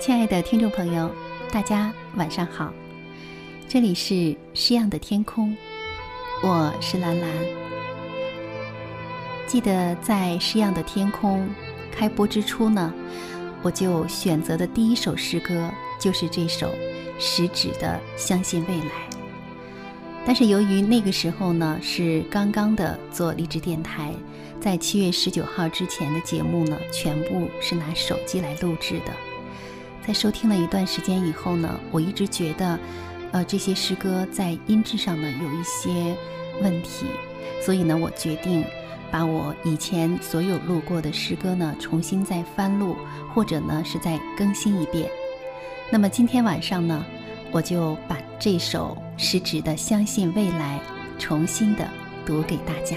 亲爱的听众朋友，大家晚上好，这里是诗样的天空，我是兰兰。记得在诗样的天空开播之初呢，我就选择的第一首诗歌就是这首食指的《相信未来》。但是由于那个时候呢是刚刚的做励志电台，在七月十九号之前的节目呢，全部是拿手机来录制的。在收听了一段时间以后呢，我一直觉得，呃，这些诗歌在音质上呢有一些问题，所以呢，我决定把我以前所有录过的诗歌呢重新再翻录，或者呢是再更新一遍。那么今天晚上呢，我就把这首食指的《相信未来》重新的读给大家。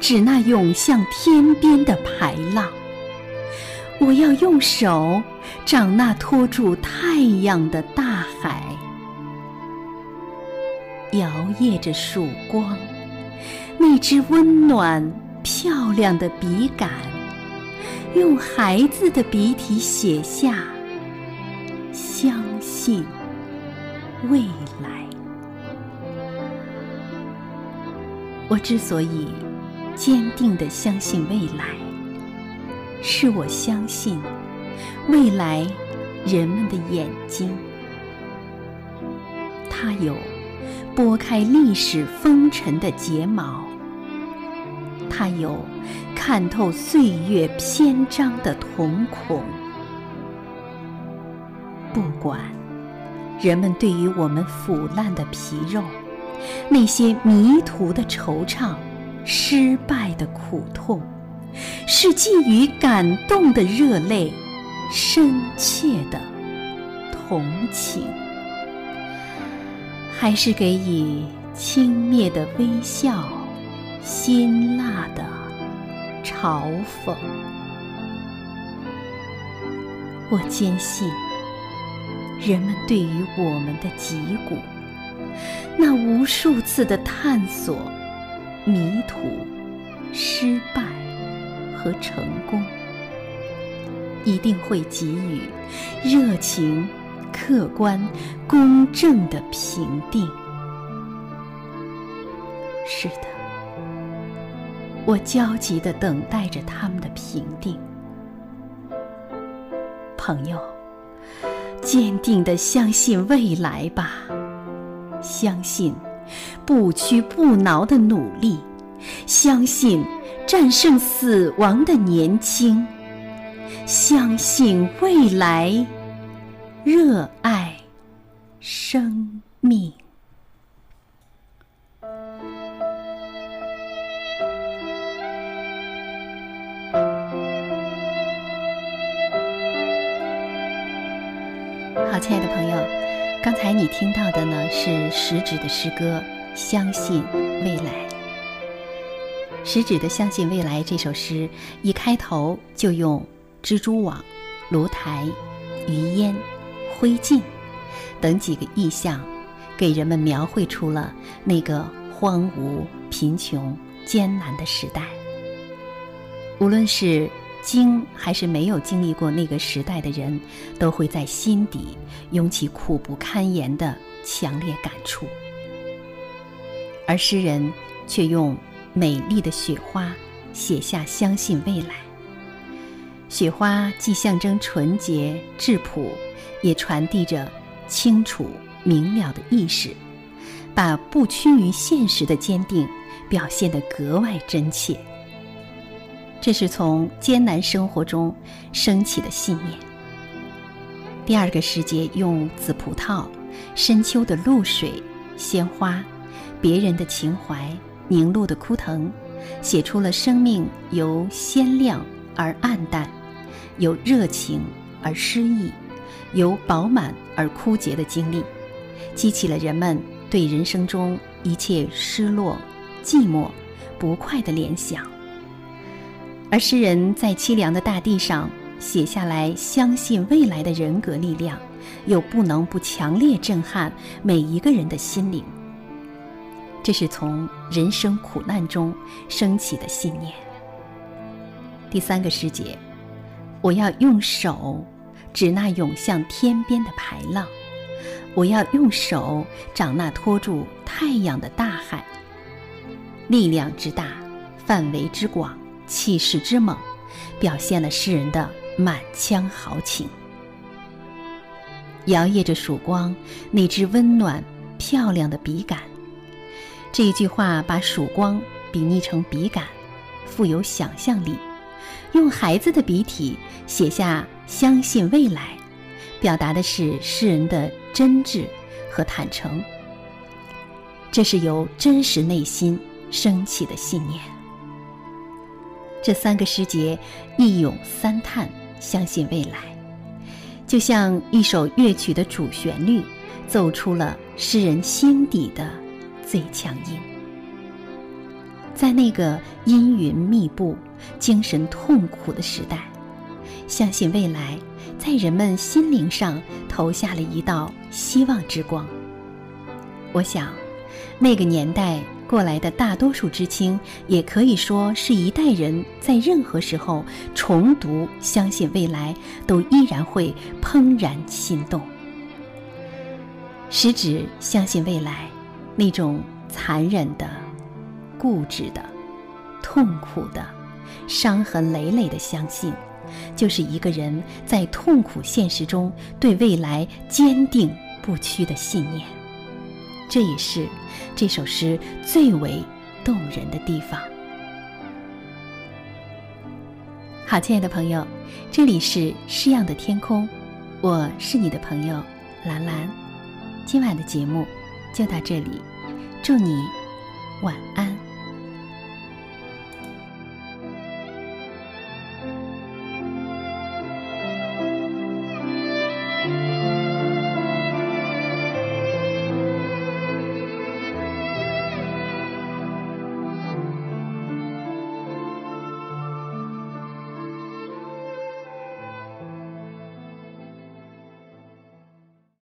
指那涌向天边的排浪，我要用手掌那托住太阳的大海，摇曳着曙光，那支温暖漂亮的笔杆，用孩子的笔体写下相信未来。我之所以。坚定地相信未来，是我相信未来人们的眼睛，它有拨开历史风尘的睫毛，它有看透岁月篇章的瞳孔。不管人们对于我们腐烂的皮肉，那些迷途的惆怅。失败的苦痛，是寄予感动的热泪，深切的同情，还是给予轻蔑的微笑，辛辣的嘲讽？我坚信，人们对于我们的脊骨，那无数次的探索。迷途、失败和成功，一定会给予热情、客观、公正的评定。是的，我焦急地等待着他们的评定。朋友，坚定地相信未来吧，相信。不屈不挠的努力，相信战胜死亡的年轻，相信未来，热爱生命。好，亲爱的朋友。刚才你听到的呢是食指的诗歌《相信未来》。食指的《相信未来》这首诗一开头就用蜘蛛网、炉台、余烟、灰烬等几个意象，给人们描绘出了那个荒芜、贫穷、艰难的时代。无论是经还是没有经历过那个时代的人，都会在心底涌起苦不堪言的强烈感触。而诗人却用美丽的雪花写下相信未来。雪花既象征纯洁质朴，也传递着清楚明了的意识，把不屈于现实的坚定表现得格外真切。这是从艰难生活中升起的信念。第二个时节用紫葡萄、深秋的露水、鲜花、别人的情怀、凝露的枯藤，写出了生命由鲜亮而暗淡。由热情而失意，由饱满而枯竭的经历，激起了人们对人生中一切失落、寂寞、不快的联想。而诗人在凄凉的大地上写下来相信未来的人格力量，又不能不强烈震撼每一个人的心灵。这是从人生苦难中升起的信念。第三个诗节。我要用手指那涌向天边的排浪，我要用手掌那托住太阳的大海。力量之大，范围之广，气势之猛，表现了诗人的满腔豪情。摇曳着曙光，那支温暖漂亮的笔杆。这一句话把曙光比拟成笔杆，富有想象力。用孩子的笔体写下“相信未来”，表达的是诗人的真挚和坦诚。这是由真实内心升起的信念。这三个诗节一咏三叹，相信未来，就像一首乐曲的主旋律，奏出了诗人心底的最强音。在那个阴云密布。精神痛苦的时代，相信未来在人们心灵上投下了一道希望之光。我想，那个年代过来的大多数知青，也可以说是一代人在任何时候重读《相信未来》，都依然会怦然心动。实指相信未来，那种残忍的、固执的、痛苦的。伤痕累累的相信，就是一个人在痛苦现实中对未来坚定不屈的信念。这也是这首诗最为动人的地方。好，亲爱的朋友，这里是诗样的天空，我是你的朋友兰兰。今晚的节目就到这里，祝你晚安。